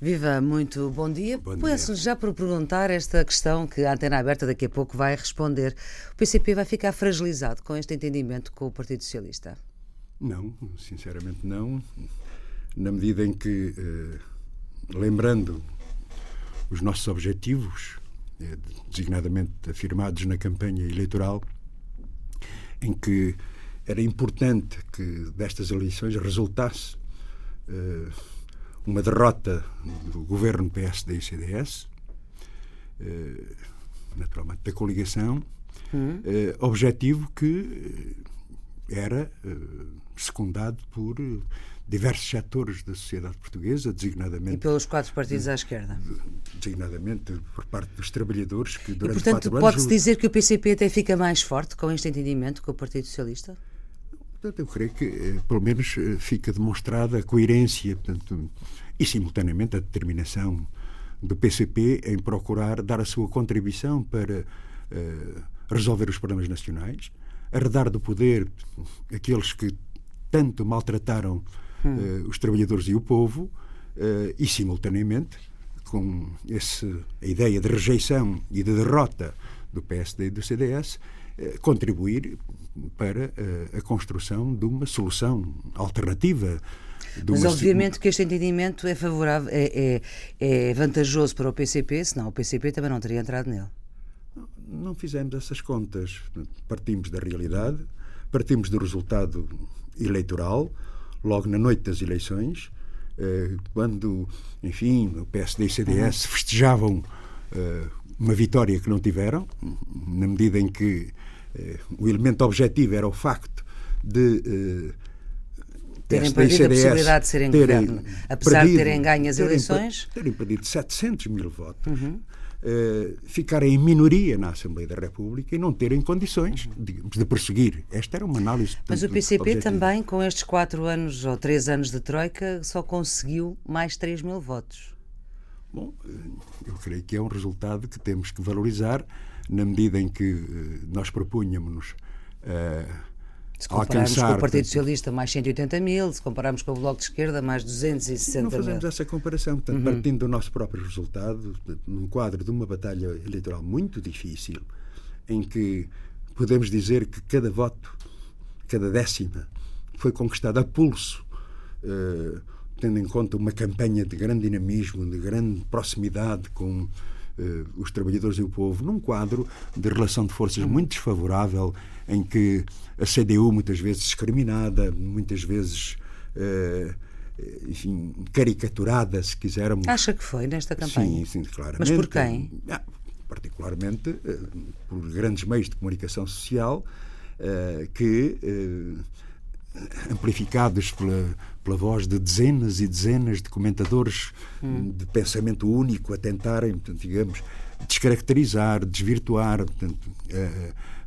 Viva, muito bom dia. Bom. Começo já por perguntar esta questão que a Antena Aberta daqui a pouco vai responder. O PCP vai ficar fragilizado com este entendimento com o Partido Socialista? Não, sinceramente não. Na medida em que, eh, lembrando os nossos objetivos, eh, designadamente afirmados na campanha eleitoral, em que era importante que destas eleições resultasse eh, uma derrota do governo PSD e CDS, eh, naturalmente da coligação, eh, objetivo que eh, era secundado por diversos setores da sociedade portuguesa, E designadamente, pelos quatro partidos à esquerda. designadamente por parte dos trabalhadores que E, durante portanto, quatro pode-se dizer que o PCP até fica mais forte com este entendimento com o Partido Socialista? Portanto, eu creio que, pelo menos, fica demonstrada a coerência portanto, e, simultaneamente, a determinação do PCP em procurar dar a sua contribuição para eh, resolver os problemas nacionais, arredar do poder aqueles que tanto maltrataram eh, os trabalhadores e o povo eh, e, simultaneamente, com esse, a ideia de rejeição e de derrota do PSD e do CDS, contribuir para a construção de uma solução alternativa. Mas obviamente que este entendimento é favorável, é, é, é vantajoso para o PCP, senão o PCP também não teria entrado nele. Não fizemos essas contas. Partimos da realidade, partimos do resultado eleitoral, logo na noite das eleições, eh, quando, enfim, o PSD e o CDS festejavam eh, uma vitória que não tiveram, na medida em que eh, o elemento objetivo era o facto de. Terem perdido a possibilidade de serem governo. Apesar de terem ganho as terem eleições? terem perdido 700 mil votos, eh, ficarem em minoria na Assembleia da República e não terem condições, digamos, de prosseguir. Esta era uma análise. Mas o PCP objetiva. também, com estes quatro anos ou três anos de Troika, só conseguiu mais 3 mil votos. Bom, eh, eu creio que é um resultado que temos que valorizar na medida em que eh, nós propunhamos eh, Se compararmos com o Partido Socialista, mais 180 mil, se compararmos com o Bloco de Esquerda, mais 260 Não mil. fazemos essa comparação. Portanto, Uhum. partindo do nosso próprio resultado, num quadro de uma batalha eleitoral muito difícil, em que podemos dizer que cada voto, cada décima, foi conquistada a pulso, eh, tendo em conta uma campanha de grande dinamismo, de grande proximidade com eh, os trabalhadores e o povo, num quadro de relação de forças muito desfavorável, em que a CDU, muitas vezes discriminada, muitas vezes. eh, enfim, caricaturada, se quisermos. Acha que foi nesta campanha? Sim, sim, claramente. Mas por quem? Ah, particularmente eh, por grandes meios de comunicação social eh, que, amplificados pela, pela voz de dezenas e dezenas de comentadores Hum. de pensamento único a tentarem, portanto, digamos, descaracterizar, desvirtuar portanto,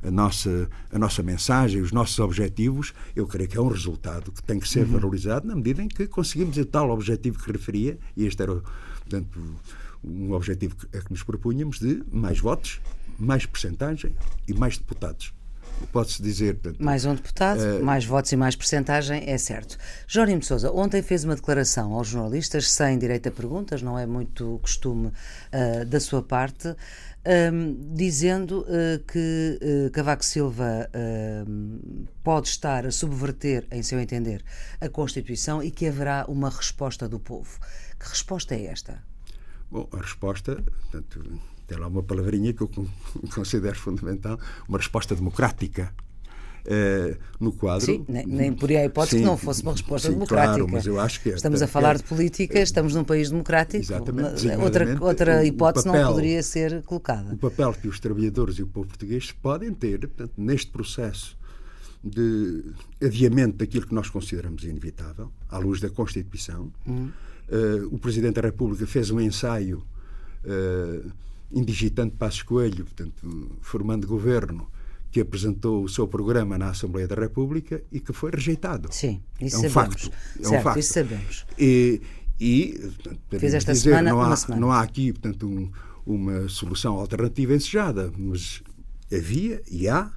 a, a nossa, a nossa mensagem, os nossos objetivos, eu creio que é um resultado que tem que ser valorizado na medida em que conseguimos o tal objetivo que referia, e este era, portanto, um objetivo que- a que nos propunhamos de mais votos, mais percentagem e mais deputados. Pode-se dizer, portanto, Mais um deputado, Eh, mais votos e mais percentagem, é certo. Jónimo de Sousa, ontem fez uma declaração aos jornalistas sem direito a perguntas, não é muito costume ah, da sua parte, ahm, dizendo ah, que Cavaco Silva ahm, pode estar a subverter, em seu entender, a Constituição e que haverá uma resposta do povo. Que resposta é esta? Bom, a resposta, portanto, tem lá uma palavrinha que eu con- considero fundamental, uma resposta democrática. Eh, no quadro. Sim, nem, nem por a hipótese Sim, que não fosse uma resposta sim, democrática. Claro, mas eu acho que Estamos a falar é- de política, estamos num país democrático. Exatamente, Outra, outra hipótese papel- não poderia ser colocada. o papel que os trabalhadores e o povo português podem ter portanto, neste processo de adiamento daquilo que nós consideramos inevitável, à luz da Constituição. Eh, o Presidente da República fez um ensaio uh, indigitante Passos Coelho, portanto, formando governo, que apresentou o seu programa na Assembleia da República e que foi rejeitado. Sim, isso é um sabemos. facto. É certo, um facto. isso sabemos. E, e portanto, podemos esta dizer, semana não há, uma semana. não há aqui portanto, um- uma solução alternativa ensejada, mas havia e há,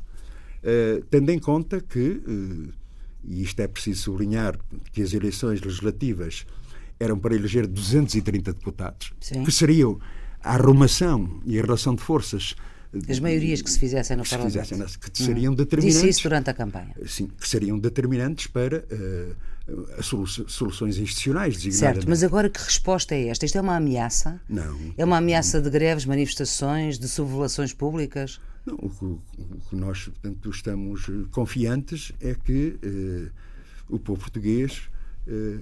eh, tendo em conta que, eh, e isto é preciso sublinhar, que as eleições legislativas eram para eleger 230 deputados, Sim. que seriam a arrumação e a relação de forças as maiorias que se fizessem no que se Parlamento. fizessem, que seriam determinantes. Disse isso durante a campanha. Sim, que seriam determinantes para uh, solu soluções institucionais. Certo, mas agora que resposta é esta? Isto é uma ameaça? Não. É uma ameaça de greves, manifestações, de sublevações públicas? Não, o, que, o que nós portanto, estamos confiantes é que uh, o povo português uh,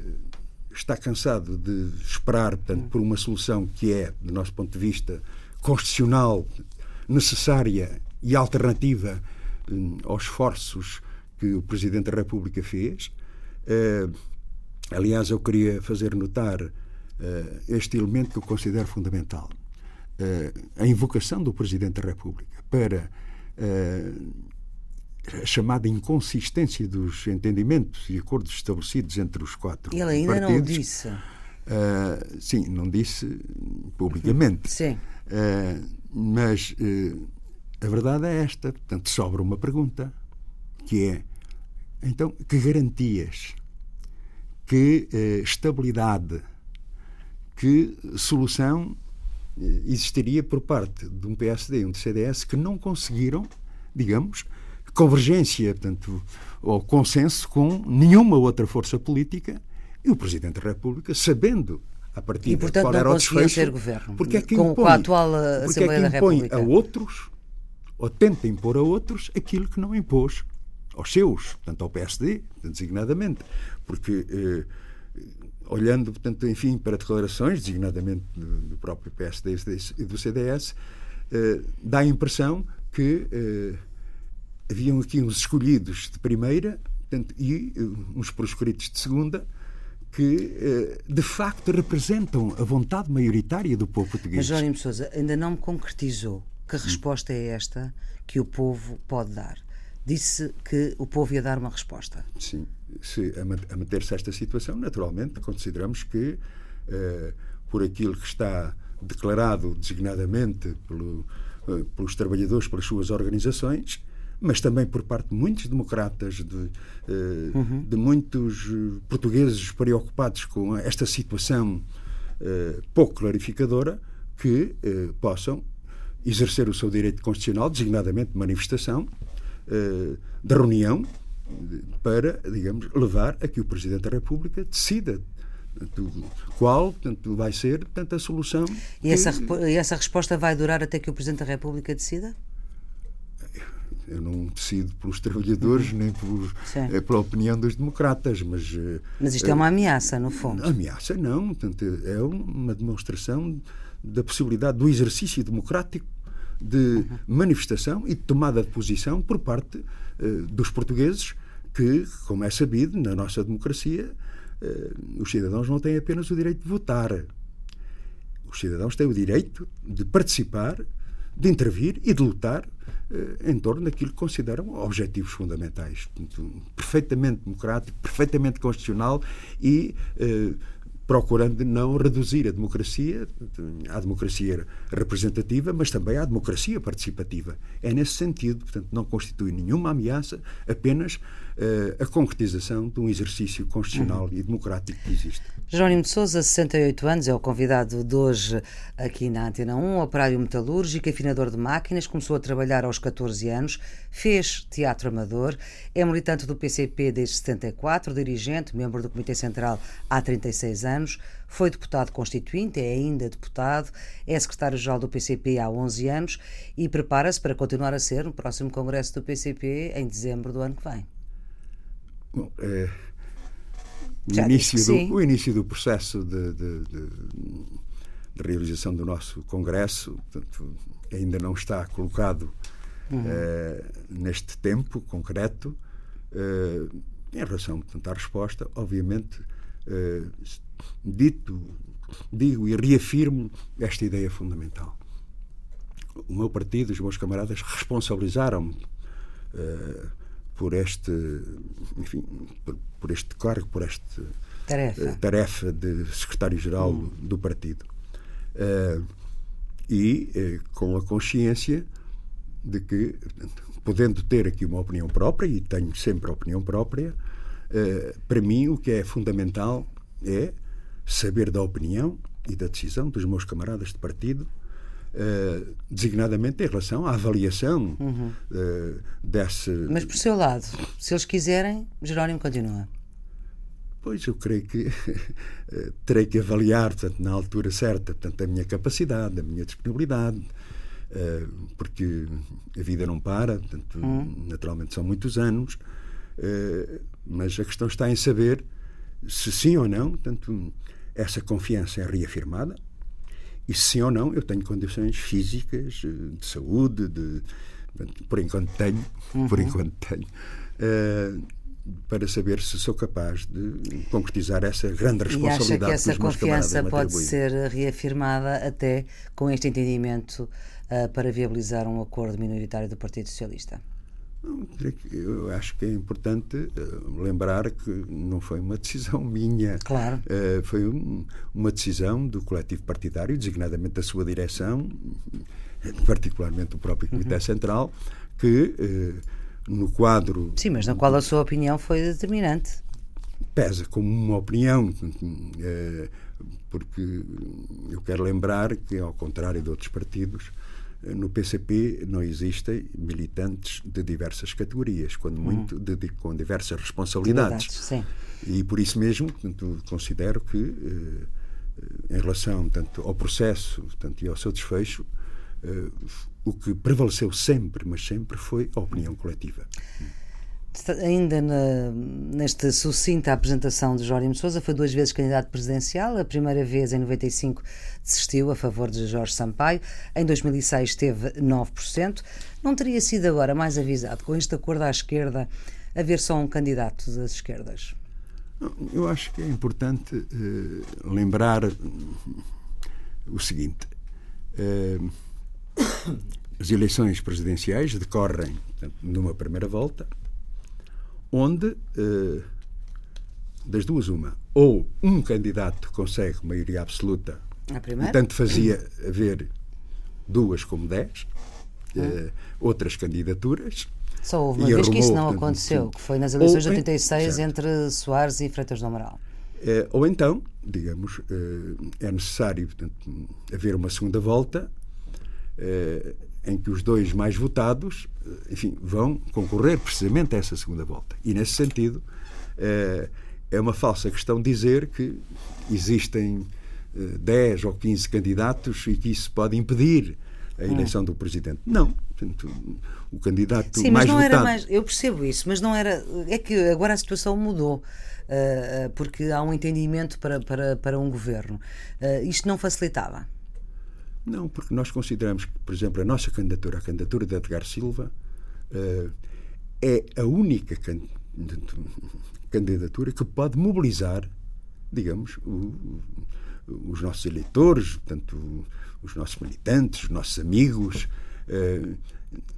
está cansado de esperar portanto, por uma solução que é, do nosso ponto de vista, constitucional, necessária e alternativa hum, aos esforços que o Presidente da República fez. Uh, aliás, eu queria fazer notar uh, este elemento que eu considero fundamental. A invocação do Presidente da República para a chamada inconsistência dos entendimentos e acordos estabelecidos entre os quatro Ele ainda partidos, não disse. sim, não disse publicamente. Sim mas uh, a verdade é esta. Portanto, sobra uma pergunta, que é, então, que garantias, que uh, estabilidade, que solução uh, existiria por parte de um PSD e um CDS que não conseguiram, digamos, convergência, portanto, ou consenso com nenhuma outra força política e o Presidente da República, sabendo a partir e, portanto, qual era o desfecho, ser governo porque é que com, impõe, com a atual Assembleia é que da impõe República. a outros, ou tenta impor a outros, aquilo que não impôs aos seus, portanto, ao PSD, designadamente. Porque, eh, olhando, portanto, enfim, para declarações, designadamente do, do próprio PSD e do CDS, eh, dá a impressão que eh, haviam aqui uns escolhidos de primeira portanto, e uns proscritos de segunda, que de facto representam a vontade maioritária do povo português. Mas Jónimo Sousa ainda não me concretizou que resposta é esta que o povo pode dar. Disse que o povo ia dar uma resposta. Sim. Se, a manter-se esta situação, naturalmente, consideramos que, eh, por aquilo que está declarado designadamente pelo, eh, pelos trabalhadores, pelas suas organizações, mas também por parte de muitos democratas, de, eh, uhum. de muitos portugueses preocupados com esta situação eh, pouco clarificadora, que eh, possam exercer o seu direito constitucional, designadamente de manifestação, de reunião, para, digamos, levar a que o Presidente da República decida qual portanto, vai ser portanto, a solução. E que... essa, e essa resposta vai durar até que o Presidente da República decida? Eu não decido pelos trabalhadores uhum. nem pelos, é, pela opinião dos democratas, mas. Mas isto é, é uma ameaça, no fundo. Ameaça, não. Portanto, é uma demonstração da possibilidade do exercício democrático de uhum. manifestação e de tomada de posição por parte uh, dos portugueses, que, como é sabido, na nossa democracia, uh, os cidadãos não têm apenas o direito de votar. Os cidadãos têm o direito de participar, de intervir e de lutar uh, em torno daquilo que consideram objetivos fundamentais. Perfeitamente democrático, perfeitamente constitucional e procurando não reduzir a democracia à democracia representativa, mas também à democracia participativa. É nesse sentido, portanto, não constitui nenhuma ameaça, apenas a concretização de um exercício constitucional uhum. e democrático que existe. Jerónimo de Souza, 68 anos, é o convidado de hoje aqui na Antena 1, operário metalúrgico, afinador de máquinas, começou a trabalhar aos 14 anos, fez teatro amador, é militante do PCP desde 74, dirigente, membro do Comitê Central há 36 anos, foi deputado constituinte, é ainda deputado, é secretário-geral do PCP há 11 anos e prepara-se para continuar a ser no próximo congresso do PCP em dezembro do ano que vem. Bom, é, o, início do, o início do processo de, de, de, de, realização do nosso congresso portanto, ainda não está colocado uhum. é, neste tempo concreto. É, em relação portanto, à resposta, obviamente, é, dito, digo e reafirmo esta ideia fundamental. O meu partido, os meus camaradas, responsabilizaram-me uh, por este, enfim, por, por, este cargo, por esta tarefa, uh, tarefa de secretário-geral hum. do, do, partido. Uh, e com a consciência de que, podendo ter aqui uma opinião própria, e tenho sempre a opinião própria, para mim o que é fundamental é saber da opinião e da decisão dos meus camaradas de partido, uh, designadamente em relação à avaliação uhum. uh, desse. Mas por seu lado, se eles quiserem, Jerónimo continua. Pois eu creio que terei que avaliar, portanto, na altura certa, portanto, a minha capacidade, a minha disponibilidade, porque a vida não para, portanto, uhum. naturalmente são muitos anos, mas a questão está em saber se sim ou não, portanto, essa confiança é reafirmada e sim ou não eu tenho condições físicas, eh, de saúde, de, por enquanto tenho, uhum. por enquanto tenho, uh, para saber se sou capaz de concretizar essa grande responsabilidade. E acha que essa que confiança pode ser reafirmada até com este entendimento uh, para viabilizar um acordo minoritário do Partido Socialista? Eu acho que é importante uh, lembrar que não foi uma decisão minha. Claro. Uh, foi um, uma decisão do coletivo partidário, designadamente da sua direção, particularmente do próprio Comitê uhum. Central, que no quadro. Sim, mas na qual a sua opinião foi determinante. Pesa como uma opinião, porque eu quero lembrar que, ao contrário de outros partidos, no PCP não existem militantes de diversas categorias, quando muito uhum. de, com diversas responsabilidades. Sim. E por isso mesmo portanto, considero que, eh, em relação tanto ao processo tanto, e ao seu desfecho, eh, o que prevaleceu sempre, mas sempre, foi a opinião coletiva ainda na, nesta sucinta apresentação de Jório Sousa, foi duas vezes candidato presidencial. A primeira vez, em 95, desistiu a favor de Jorge Sampaio. Em 2006, teve 9%. Não teria sido agora mais avisado, com este acordo à esquerda, haver só um candidato das esquerdas? Eu acho que é importante uh, lembrar o seguinte. Uh, as eleições presidenciais decorrem numa primeira volta onde, eh, das duas, uma, ou um candidato consegue maioria absoluta, e tanto fazia haver duas como dez, eh, outras candidaturas. Só houve uma vez que isso não aconteceu, que foi nas eleições de 86 certo. entre Soares e Freitas do Amaral. Eh, ou então, digamos, é necessário portanto, haver uma segunda volta em que os dois mais votados, eh, enfim, vão concorrer precisamente a essa segunda volta. E nesse sentido, eh, é uma falsa questão dizer que existem 10 eh, ou 15 candidatos e que isso pode impedir a hum. eleição do presidente. Não. Portanto, o candidato Sim, mais mas não votado... era mais. Eu percebo isso, mas não era. É que agora a situação mudou. Porque há um entendimento para, para, para um governo. Isto não facilitava? Não, porque nós consideramos que, por exemplo, a nossa candidatura, a candidatura de Edgar Silva, uh, é a única candidatura que pode mobilizar, digamos, os nossos eleitores, portanto, os nossos militantes, os nossos amigos. Uh,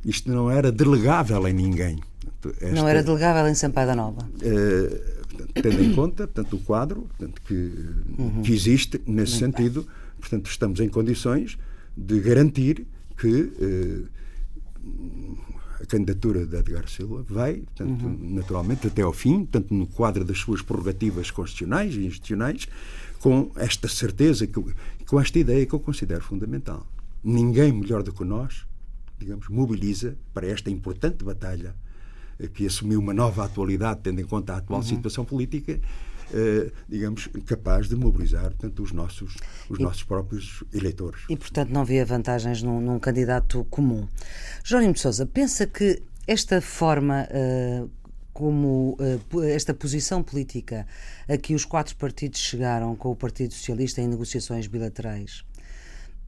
isto não era delegável em ninguém. Esta, não era delegável em Sampaio Nova. Uh, tendo em conta portanto, o quadro portanto, que, uhum. que existe nesse Muito sentido. Bem Portanto, estamos em condições de garantir que eh, a candidatura de Edgar Silva vai, portanto, uhum. naturalmente, até ao fim, tanto no quadro das suas prerrogativas constitucionais e institucionais, com esta certeza, que, com esta ideia que eu considero fundamental. Ninguém melhor do que nós, digamos, mobiliza para esta importante batalha eh, que assumiu uma nova atualidade, tendo em conta a atual uhum. situação política, digamos, capaz de mobilizar portanto, os, nossos, os e, nossos próprios eleitores. E, portanto, não vê vantagens num, num candidato comum. Jónimo de Sousa, pensa que esta forma. Uh, como uh, esta posição política a que os quatro partidos chegaram com o Partido Socialista em negociações bilaterais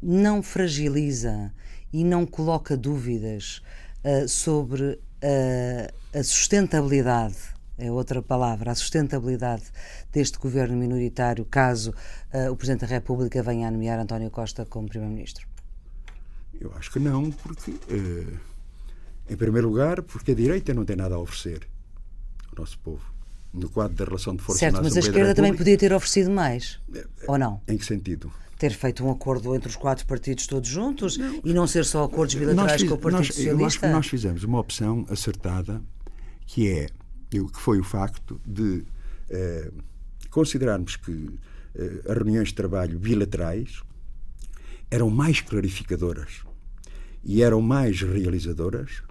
não fragiliza e não coloca dúvidas uh, sobre uh, a sustentabilidade é outra palavra, a sustentabilidade deste governo minoritário, caso uh, o Presidente da República venha a nomear António Costa como Primeiro-Ministro? Eu acho que não, porque, uh, em primeiro lugar, porque a direita não tem nada a oferecer ao nosso povo. No quadro da relação de força Certo, mas a esquerda também podia ter oferecido mais, é, ou não? Em que sentido? ter feito um acordo entre os quatro partidos todos juntos não. e não ser só acordos bilaterais fiz, com o Partido nós, Socialista? Eu acho que nós fizemos uma opção acertada que é o que foi o facto de eh, considerarmos que as reuniões de trabalho bilaterais eram mais clarificadoras e eram mais realizadoras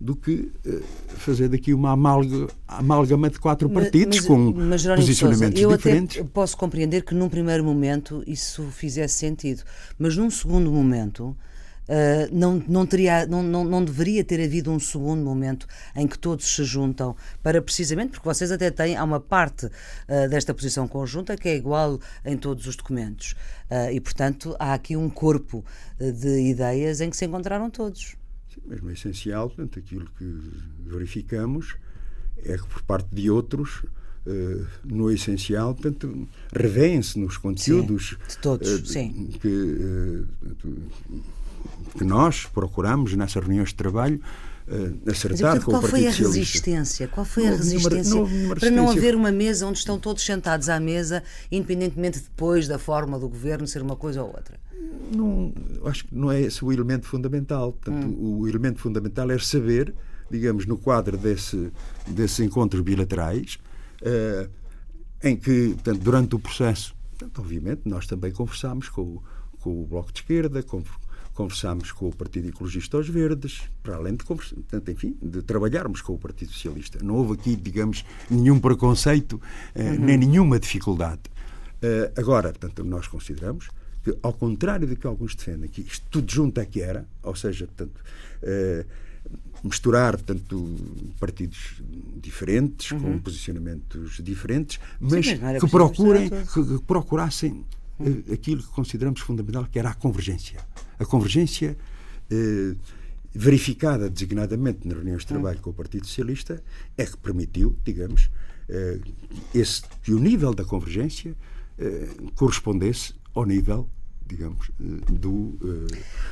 do que uh, fazer daqui uma amálgama, amálgama de quatro partidos mas, com mas, posicionamentos Sousa, eu diferentes. Eu posso compreender que num primeiro momento isso fizesse sentido, mas num segundo momento Uh, não, não, teria, não, não, não deveria ter havido um segundo momento em que todos se juntam para precisamente, porque vocês até têm, há uma parte uh, desta posição conjunta que é igual em todos os documentos uh, e, portanto, há aqui um corpo de ideias em que se encontraram todos. Sim, mas no essencial, portanto, aquilo que verificamos é que por parte de outros no essencial, portanto, revêem-se nos conteúdos sim, de todos, sim. que que nós procuramos nessas reuniões de trabalho uh, acertar Mas, com o Partido Qual foi a Socialista. resistência? Qual foi a resistência para não haver uma mesa onde estão todos sentados à mesa, independentemente depois da forma do governo ser uma coisa ou outra? Não, acho que não é esse o elemento fundamental. Portanto, hum. O elemento fundamental é saber, digamos, no quadro desse, desses encontros bilaterais, uh, em que, portanto, durante o processo, portanto, obviamente, nós também conversámos com, com o Bloco de Esquerda, com, conversámos com o Partido Ecologista aos Verdes, para além de, portanto, enfim, de trabalharmos com o Partido Socialista. Não houve aqui, digamos, nenhum preconceito, eh, uhum. nem nenhuma dificuldade. Uh, agora, portanto, nós consideramos que, ao contrário do que alguns defendem, que isto tudo junto é que era, ou seja, portanto, uh, misturar portanto, partidos diferentes, uhum. com posicionamentos diferentes, mas, Sim, mas que procurem, que, que procurassem aquilo que consideramos fundamental, que era a convergência. A convergência eh, verificada designadamente nas reuniões de trabalho com o Partido Socialista é que permitiu, digamos, eh, esse, que o nível da convergência eh, correspondesse ao nível digamos, eh, do,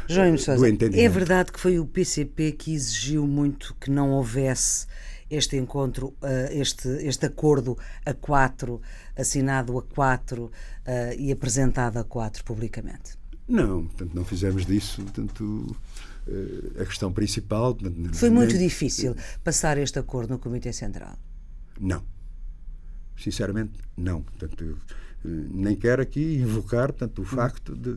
João do entendimento. É verdade que foi o PCP que exigiu muito que não houvesse este encontro, eh, este, este acordo a quatro, assinado a quatro eh, e apresentado a quatro publicamente? Não, portanto, não fizemos disso. Portanto, eh, a questão principal. Foi muito nem... difícil passar este acordo no Comitê Central? Não. Sinceramente, não. Portanto, nem quero aqui invocar portanto, o facto de,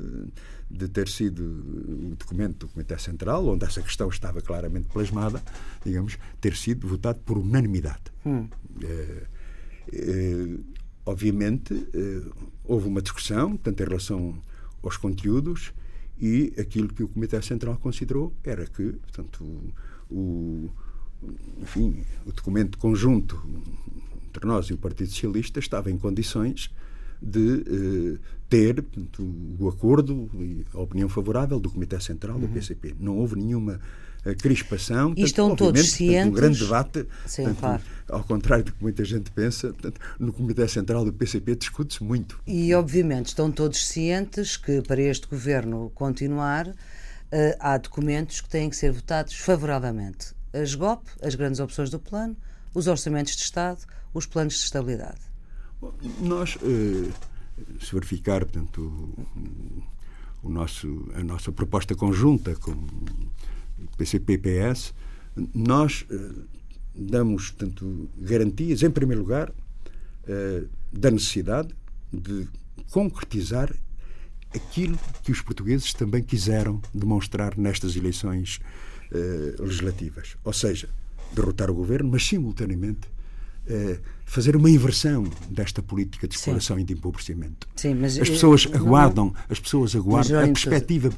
de ter sido o documento do Comitê Central, onde essa questão estava claramente plasmada, digamos, ter sido votado por unanimidade. Hum. É, é, obviamente, é, houve uma discussão, tanto em relação aos conteúdos, e aquilo que o Comitê Central considerou era que, portanto, o, o enfim, o documento conjunto entre nós e o Partido Socialista estava em condições de eh, ter portanto, o acordo e a opinião favorável do Comitê Central do PCP. Uhum. Não houve nenhuma eh, crispação. E estão todos cientes. um grande debate. Sim, claro. Ao contrário do que muita gente pensa, no Comitê Central do PCP discute-se muito. E, obviamente, estão todos cientes que, para este governo continuar, uh, há documentos que têm que ser votados favoravelmente. As GOP, as grandes opções do plano, os orçamentos de Estado, os planos de estabilidade. Nós, eh, se verificar, portanto, o, o, nosso, a nossa proposta conjunta com o PCP-PS, nós eh, damos, portanto, garantias, em primeiro lugar, eh, da necessidade de concretizar aquilo que os portugueses também quiseram demonstrar nestas eleições legislativas. Ou seja, derrotar o governo, mas simultaneamente eh, fazer uma inversão desta política de exploração Sim. e de empobrecimento. Sim, mas as pessoas não, aguardam, as pessoas aguardam a perspectiva,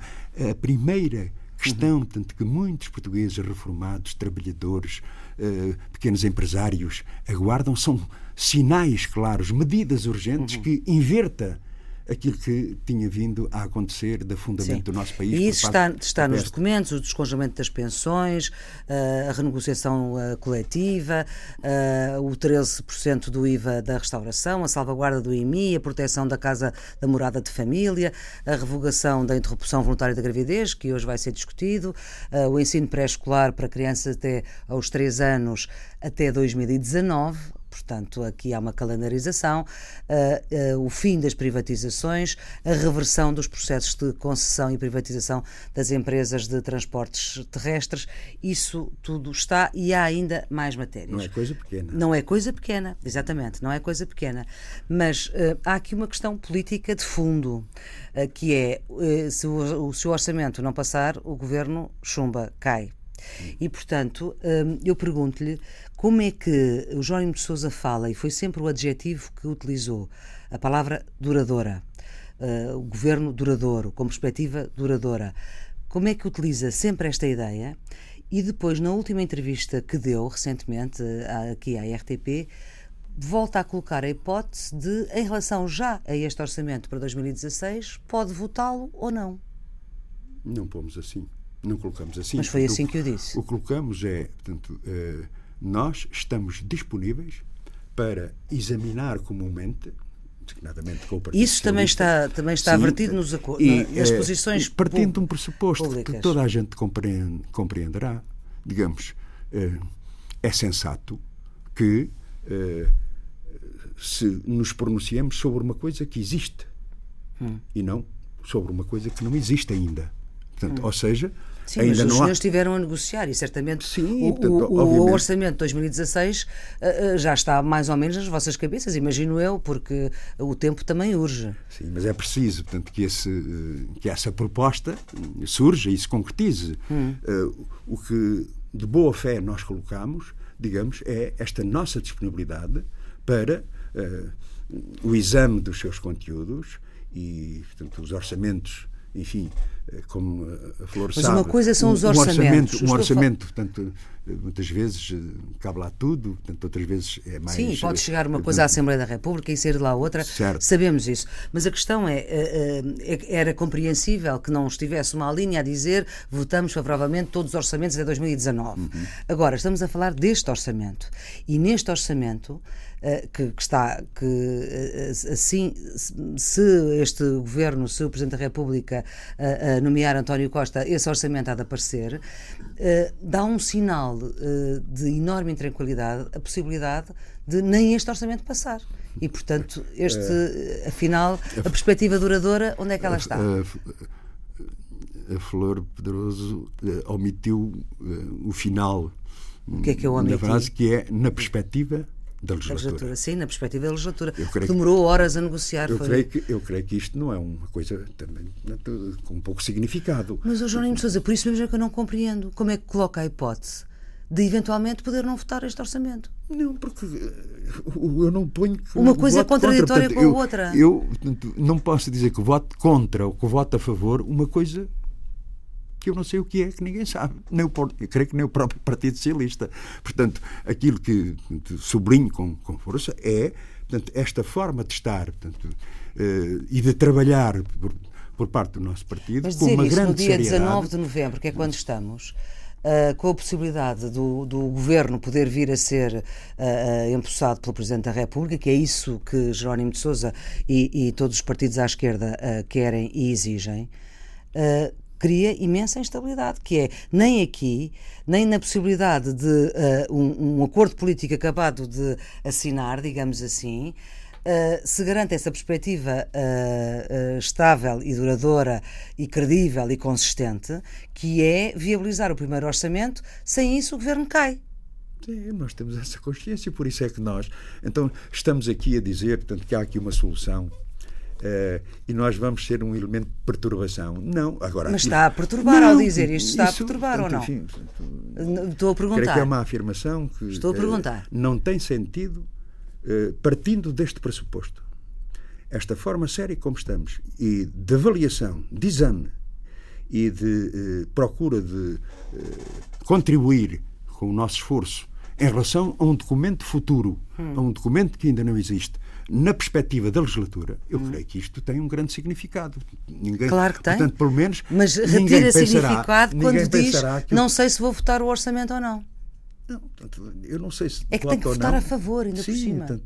a primeira questão, uhum. que muitos portugueses reformados, trabalhadores, uh, pequenos empresários aguardam são sinais claros, medidas urgentes uhum. que inverta aquilo que tinha vindo a acontecer da fundamento Sim. do nosso país. E isso está, está nos documentos, o descongelamento das pensões, eh, a renegociação eh, coletiva, eh, o 13% do IVA da restauração, a salvaguarda do IMI, a proteção da casa da morada de família, a revogação da interrupção voluntária da gravidez, que hoje vai ser discutido, o ensino pré-escolar para crianças até aos 3 anos até 2019, Portanto, aqui há uma calendarização, uh, uh, o fim das privatizações, a reversão dos processos de concessão e privatização das empresas de transportes terrestres. Isso tudo está e há ainda mais matérias. Não é coisa pequena. Não é coisa pequena, exatamente, não é coisa pequena. Mas uh, há aqui uma questão política de fundo, que é se o, se o orçamento não passar, o governo chumba, cai. E, portanto, eu pergunto-lhe como é que o Jónimo de Sousa fala, e foi sempre o adjetivo que utilizou, a palavra duradoura, uh, o governo duradouro, com perspectiva duradoura. Como é que utiliza sempre esta ideia? E depois, na última entrevista que deu recentemente aqui à RTP, volta a colocar a hipótese de, em relação já a este orçamento para 2016, pode votá-lo ou não. Não pomos assim. Não colocamos assim. Mas foi assim o, que eu disse. O que colocamos é, portanto, uh, nós estamos disponíveis para examinar comumente designadamente com o Partido Isso também está, também está Sim, vertido nos e, nas é, posições Partindo de um pressuposto públicas. que toda a gente compreende, compreenderá, digamos, é, é sensato que é, se nos pronunciemos sobre uma coisa que existe hum. e não sobre uma coisa que não existe ainda. Portanto, hum. Ou seja, Sim, ainda mas os senhores há... estiveram a negociar e certamente Sim, o, portanto, o, o, orçamento de 2016 uh, uh, já está mais ou menos nas vossas cabeças, imagino eu, porque o tempo também urge. Sim, mas é preciso portanto, que, esse, uh, que essa proposta surja e se concretize. Hum. o que de boa fé nós colocamos, digamos, é esta nossa disponibilidade para o exame dos seus conteúdos e portanto, os orçamentos enfim, eh, como a Flor Mas sabe. Uma coisa são os orçamentos. Um orçamento, um orçamento portanto, eh, muitas vezes eh, cabe lá tudo, portanto, outras vezes é mais. Sim, pode chegar uma coisa à Assembleia da República e sair de lá outra. Certo. Sabemos isso. Mas a questão é, era compreensível que não estivesse uma linha a dizer votamos favoravelmente todos os orçamentos de 2019. Uhum. Agora, estamos a falar deste orçamento. E neste orçamento eh, que, que, está que eh, assim se este governo se o presidente da República nomear António Costa esse orçamento há de aparecer dá um sinal de enorme intranquilidade a possibilidade de nem este orçamento passar e portanto este afinal a perspectiva duradoura onde é que ela está a Flor Pedroso omitiu o final o que é que eu omiti? da frase que é na perspectiva da legislatura. legislatura. Sim, na perspectiva da legislatura. Demorou horas a negociar. Eu, foi... creio que, eu creio que isto não é uma coisa também com um pouco significado. Mas, o João de Sousa, por isso mesmo é que eu não compreendo. Como é que coloca a hipótese de eventualmente poder não votar este orçamento? Não, porque eh, eu não ponho. Uma coisa é contraditória com a outra. Eu, eu não posso dizer que voto contra ou que voto a favor uma coisa que eu não sei o que é, que ninguém sabe. Nem o, eu creio que nem o próprio Partido Socialista. Portanto, aquilo que sublinho com, com força é portanto, esta forma de estar portanto, uh, e de trabalhar por, por, parte do nosso partido Mas com uma isso, grande no dia seriedade. 19 de novembro, que é quando estamos. Uh, com a possibilidade do, do, governo poder vir a ser uh, empossado pelo Presidente da República, que é isso que Jerónimo de Sousa e, e todos os partidos à esquerda uh, querem e exigem, cria imensa instabilidade, que é nem aqui, nem na possibilidade de uh, um, um, acordo político acabado de assinar, digamos assim, uh, se garante essa perspectiva uh, estável e duradoura e credível e consistente, que é viabilizar o primeiro orçamento, sem isso o governo cai. Sim, nós temos essa consciência, por isso é que nós, então, estamos aqui a dizer, portanto, que há aqui uma solução Uh, e nós vamos ser um elemento de perturbação. Não, agora. Mas está a perturbar não, ao dizer isto, está isso, a perturbar ou não? Enfim, Estou a perguntar. Creio que é uma afirmação que Estou a perguntar. Uh, não tem sentido uh, partindo deste pressuposto. Esta forma séria como estamos e de avaliação, de exame e de procura de contribuir com o nosso esforço em relação a um documento futuro, hum. a um documento que ainda não existe, na perspectiva da legislatura, eu hum. creio que isto tem um grande significado. Ninguém, claro que tem. Portanto, pelo menos. Mas retira significado quando diz não sei se vou votar o orçamento ou não. Não, eu não sei se. É que tem que votar a favor, ainda sim, por cima. Portanto,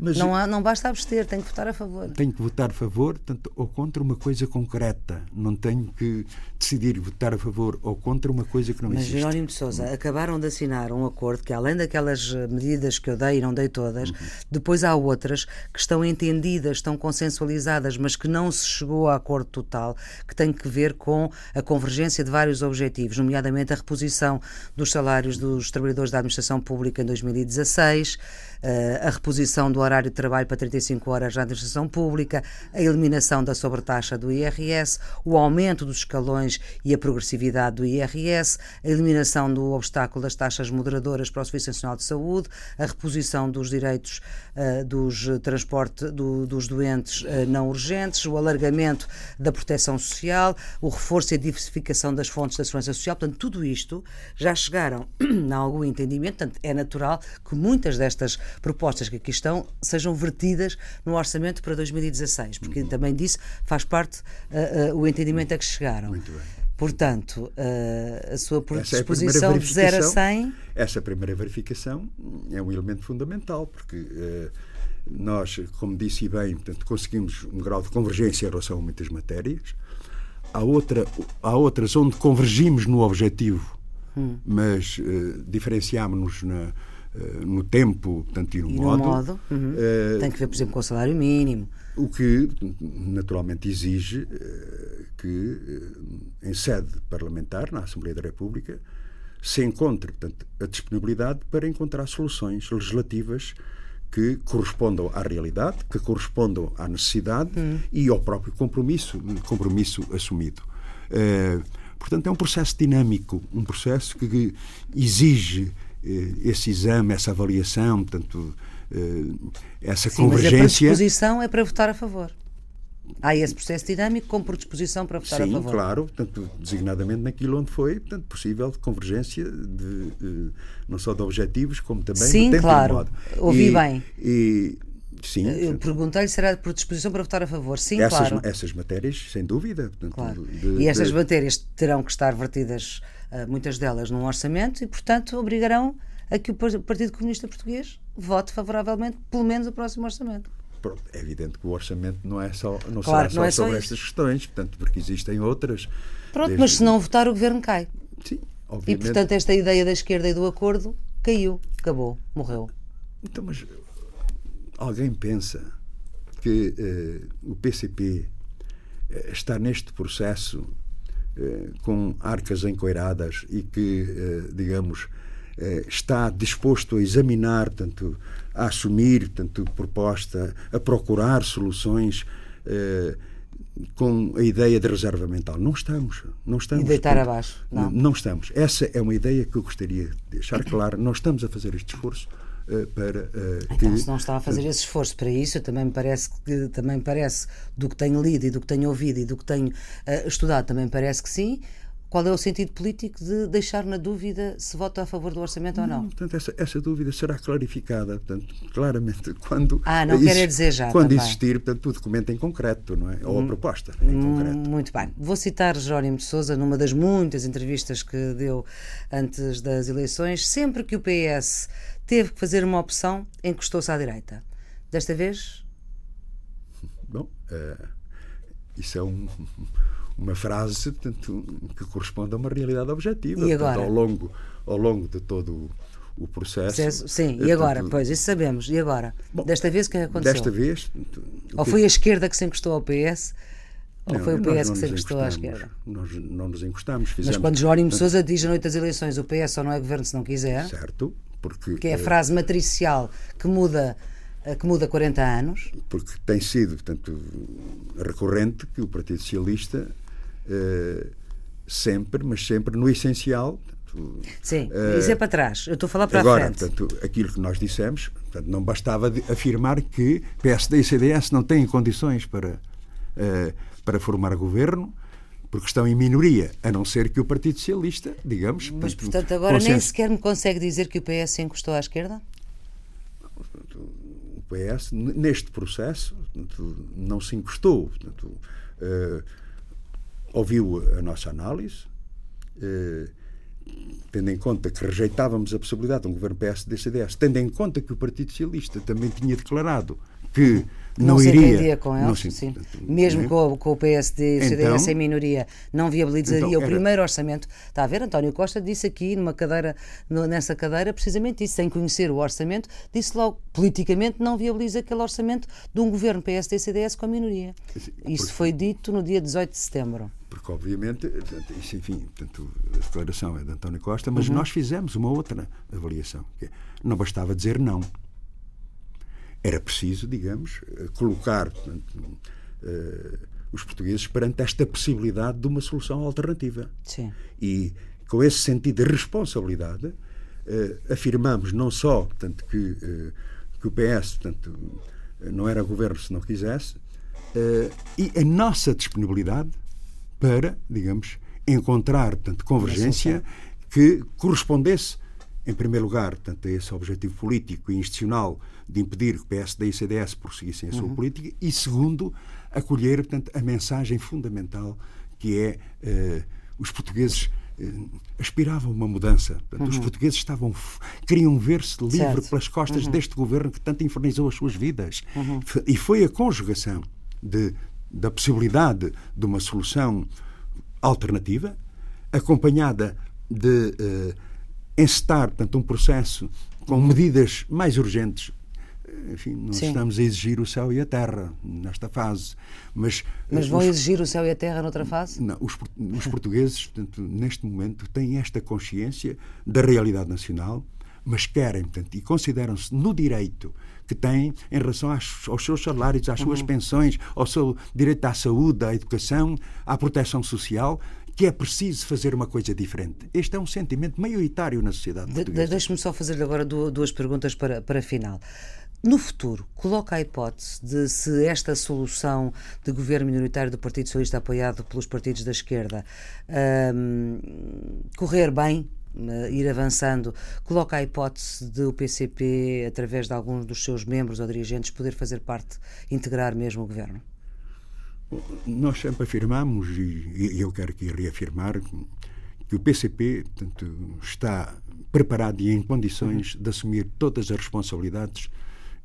Mas não, há, não basta abster, tem que votar a favor. Tenho que votar a favor tanto, ou contra uma coisa concreta. Não tenho que decidir votar a favor ou contra uma coisa que não Mas, existe. Mas, Jerónimo de Sousa, acabaram de assinar um acordo que, além daquelas eh, medidas que eu dei e não dei todas, uhum. depois há outras que estão entendidas, estão consensualizadas, mas que não se chegou a acordo total, que tem que ver com a convergência de vários objetivos, nomeadamente a reposição dos salários dos trabalhadores da administração pública em 2016, eh, a reposição do horário de trabalho para 35 horas na administração pública, a eliminação da sobretaxa do IRS, o aumento dos escalões e a progressividade do IRS, a eliminação do obstáculo das taxas moderadoras para o Serviço Nacional de Saúde, a reposição dos direitos uh, dos transporte do, dos doentes uh, não urgentes, o alargamento da proteção social, o reforço e a diversificação das fontes da segurança social. Portanto, tudo isto já chegaram a algum entendimento. Portanto, é natural que muitas destas propostas que aqui estão sejam vertidas no orçamento para 2016, porque uhum. também disso faz parte uh, uh, o entendimento a que chegaram. Muito bem. Portanto, uh, a sua predisposição é de 0 a 100. Essa primeira verificação é um elemento fundamental, porque nós, como disse bem, portanto, conseguimos um grau de convergência em relação a muitas matérias. Há, outra, há outras onde convergimos no objetivo, hum. mas diferenciámos-nos na no tempo portanto, e no e modo. No modo. Uhum. Uh, Tem que ver, por exemplo, com o salário mínimo. O que naturalmente exige uh, que, em sede parlamentar, na Assembleia da República, se encontre portanto, a disponibilidade para encontrar soluções legislativas que correspondam à realidade, que correspondam à necessidade uhum. e ao próprio compromisso, compromisso assumido. Uh, portanto, é um processo dinâmico, um processo que exige eh, esse exame, essa avaliação, portanto, eh, essa Sim, convergência. Mas a predisposição é para votar a favor. Há esse processo dinâmico com predisposição para votar Sim, a favor. Sim, claro, portanto, designadamente naquilo onde foi portanto, possível de convergência de, de, não só de objetivos, como também Sim, do tempo claro. modo. Ouvi e, bem. E, Sim. Eu perguntei-lhe se era por disposição para votar a favor. Sim, essas, claro. Essas matérias, sem dúvida. Portanto, claro. De, e estas de... matérias terão que estar vertidas, muitas delas, num orçamento e, portanto, obrigarão a que o Partido Comunista Português vote favoravelmente, pelo menos, o próximo orçamento. Pronto, é evidente que o orçamento não é só não claro, será só, é só sobre estas questões, portanto, porque existem outras. Pronto, desde... mas se não votar o governo cai. Sim, obviamente. E portanto esta ideia da esquerda e do acordo caiu, acabou, morreu. Então, mas alguém pensa que uh, o PCP está neste processo com arcas encoiradas e que, digamos, eh, está disposto a examinar, tanto a assumir, tanto proposta, a procurar soluções eh, com a ideia de reserva mental. Não estamos. Não estamos. E deitar portanto, abaixo. Não. não estamos. Essa é uma ideia que eu gostaria de deixar clara. Não estamos a fazer este esforço para uh, então, se não está a fazer esse esforço para isso, também me parece que também parece do que tenho lido e do que tenho ouvido e do que tenho uh, estudado, também parece que sim. Qual é o sentido político de deixar na dúvida se vota a favor do orçamento não, ou não? Portanto, essa, essa dúvida será clarificada, portanto, claramente, quando. Ah, não quer dizer já. Quando também. existir, portanto, o documento em concreto, não é? Ou a hum, proposta em hum, concreto. Muito bem. Vou citar Jónimo de Souza numa das muitas entrevistas que deu antes das eleições. Sempre que o PS teve que fazer uma opção, encostou-se à direita. Desta vez? Bom, uh, isso é um uma frase portanto, que corresponde a uma realidade objetiva. E agora? Portanto, ao, longo, ao longo de todo o processo. processo sim, e agora? Pois, isso sabemos. E agora? Bom, desta vez o que é aconteceu? Desta vez. Ou foi a esquerda que se encostou ao PS? Ou não, foi o PS que se encostou à esquerda? Nós não nos encostamos. Fizemos, Mas quando Jerónimo Sousa diz na noite das eleições o PS só não é governo se não quiser. Certo. Porque, que é a frase matricial que muda eh, que muda 40 anos. Porque tem sido, portanto, recorrente que o Partido Socialista eh, sempre, mas sempre no essencial. Portanto, Sim, uh, isso é para trás. Eu estou a falar para agora, a frente. Portanto, aquilo que nós dissemos, portanto, não bastava afirmar que PSD e CDS não têm condições para, uh, para formar governo porque estão em minoria, a não ser que o Partido Socialista, digamos. Mas, portanto, agora consenso... nem sequer me consegue dizer que o PS se encostou à esquerda? O PS, neste processo, não se encostou. Portanto, uh, ouviu a nossa análise, eh, tendo em conta que rejeitávamos a possibilidade de um governo PSD-CDS, tendo em conta que o Partido Socialista também tinha declarado que não, não iria. com eles, se, sim. Mesmo com, com, o PSD e o CDS então, em minoria, não viabilizaria então, o primeiro orçamento. Está a ver? António Costa disse aqui numa cadeira, nessa cadeira, precisamente isso, sem conhecer o orçamento, disse logo, politicamente não viabiliza aquele orçamento de um governo PSD e CDS com a minoria. Isso foi dito no dia 18 de setembro. Porque, obviamente, isso, enfim, portanto, a declaração é de António Costa, mas uhum. nós fizemos uma outra avaliação. Que é, não bastava dizer não era preciso, digamos, eh, colocar portanto, uh, os portugueses perante esta possibilidade de uma solução alternativa. Sim. E com esse sentido de responsabilidade, uh, afirmamos não só portanto, que, uh, que o PS portanto, não era governo se não quisesse, e a nossa disponibilidade para, digamos, encontrar portanto, convergência que correspondesse em primeiro lugar, portanto, a esse objetivo político e institucional de impedir que o PSD e o CDS prosseguissem a sua uhum. política, e segundo, acolher portanto, a mensagem fundamental que é uh, os portugueses uh, aspiravam a uma mudança. Portanto, uhum. Os portugueses estavam queriam ver-se livre pelas costas uhum. deste governo que tanto infernizou as suas vidas. Uhum. E foi a conjugação de, da possibilidade de uma solução alternativa, acompanhada de uh, encetar portanto, um processo com medidas mais urgentes enfim, não Sim. estamos a exigir o céu e a terra nesta fase. Mas, mas vão os, exigir o céu e a terra noutra fase? Não, os, os portugueses, portanto, neste momento, têm esta consciência da realidade nacional, mas querem, portanto, e consideram-se no direito que têm em relação aos, aos seus salários, às suas uhum. pensões, ao seu direito à saúde, à educação, à proteção social, que é preciso fazer uma coisa diferente. Este é um sentimento maioritário na sociedade portuguesa. De, Deixe-me só fazer-lhe agora duas perguntas para, para final. No futuro, coloca a hipótese de se esta solução de governo minoritário do Partido Socialista apoiado pelos partidos da esquerda um, correr bem, ir avançando, coloca a hipótese de o PCP, através de alguns dos seus membros ou dirigentes, poder fazer parte, integrar mesmo o governo? Nós sempre afirmamos, e eu quero aqui reafirmar, que o PCP portanto, está preparado e em condições uhum. de assumir todas as responsabilidades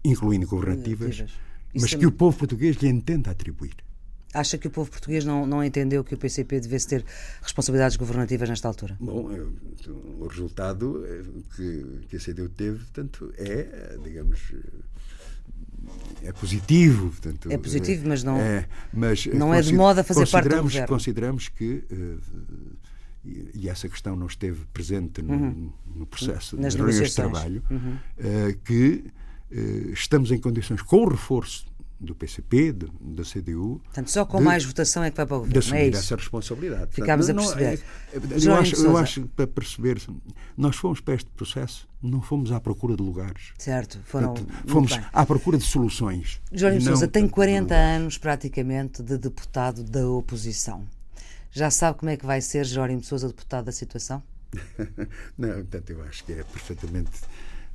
incluindo governativas, mas que o povo português lhe entenda atribuir. Acha que o povo português não, não entendeu que o PCP devesse ter responsabilidades governativas nesta altura? Bom, o resultado que, que a CDU teve, portanto, é, digamos, é positivo. Portanto, é positivo, mas não, é, mas não é de moda fazer parte do governo. Consideramos que, eh, e essa questão não esteve presente no, uhum. no processo Nas de reuniões de trabalho, uhum. Eh, que eh, estamos em condições, com o reforço do PCP, de, da CDU. Portanto, só com de, mais votação é que vai para o governo. De assumir é essa responsabilidade. Ficámos Portanto, a perceber. Não, é, eu, acho, eu acho que para perceber, nós fomos para este processo, não fomos à procura de lugares. Certo, foram. Portanto, fomos à procura de soluções. Jorge Sousa tem 40 anos praticamente de deputado da oposição. Já sabe como é que vai ser Jórim Sousa deputado da situação? não, portanto, eu acho que é perfeitamente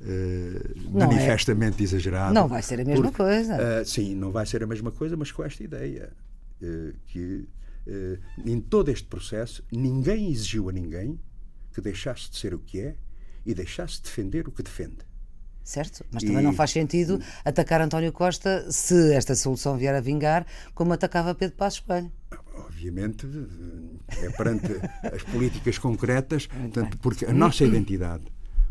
uh, manifestamente é. exagerado. Não vai ser a mesma porque, coisa. Uh, sim, não vai ser a mesma coisa, mas com esta ideia uh, que em todo este processo ninguém exigiu a ninguém que deixasse de ser o que é e deixasse de defender o que defende. Certo, mas também e... não faz sentido atacar António Costa se esta solução vier a vingar, como atacava Pedro Passos Coelho. Obviamente, é perante as políticas concretas, portanto, porque a nossa identidade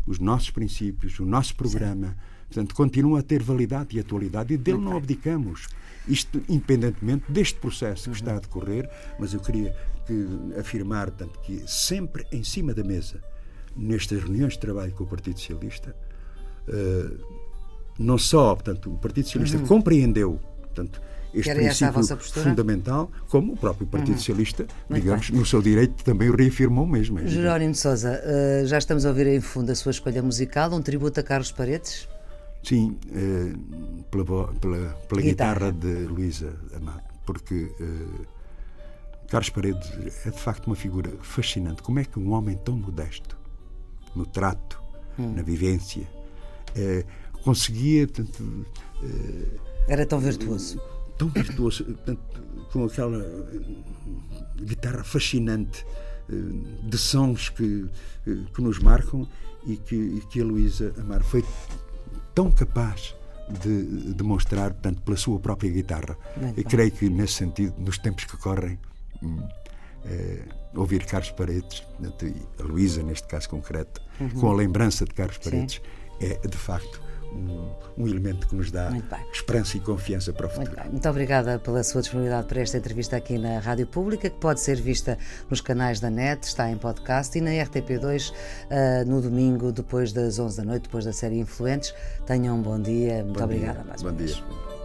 os nossos princípios, o nosso programa, Sim. portanto, continua a ter validade e atualidade e dele não abdicamos. Isto independentemente deste processo que uhum. está a decorrer, mas eu queria que, afirmar tanto que sempre em cima da mesa, nestas reuniões de trabalho com o Partido Socialista, uh, não só portanto, o Partido Socialista uhum. compreendeu portanto, este princípio fundamental, como o próprio Partido uhum. Socialista, Muito digamos, bem. no seu direito também o reafirmou mesmo. É Jerónimo de Sousa, uh, já estamos a ouvir em fundo a sua escolha musical, um tributo a Carlos Paredes? Sim, uh, pela, pela, pela guitarra. guitarra. de Luísa Amado, porque uh, Carlos Paredes é de facto uma figura fascinante. Como é que um homem tão modesto, no trato, hum. na vivência, conseguia. Tanto, Era tão virtuoso tão virtuoso, com aquela guitarra fascinante, de sons que, que nos marcam e que, e que a Luísa Amar foi tão capaz de demonstrar, portanto, pela sua própria guitarra. e creio que, nesse sentido, nos tempos que correm, hum, é, ouvir Carlos Paredes, a Luísa, neste caso concreto, uhum. com a lembrança de Carlos Paredes, Sim. é de facto um, um, elemento que nos dá esperança e confiança para o futuro. Muito, Muito, obrigada pela sua disponibilidade para esta entrevista aqui na Rádio Pública, que pode ser vista nos canais da NET, está em podcast e na RTP2 uh, ah, no domingo, depois das 11 da noite, depois da série Influentes. Tenham um bom dia. Muito bom obrigada dia. mais bom uma dia. vez. Música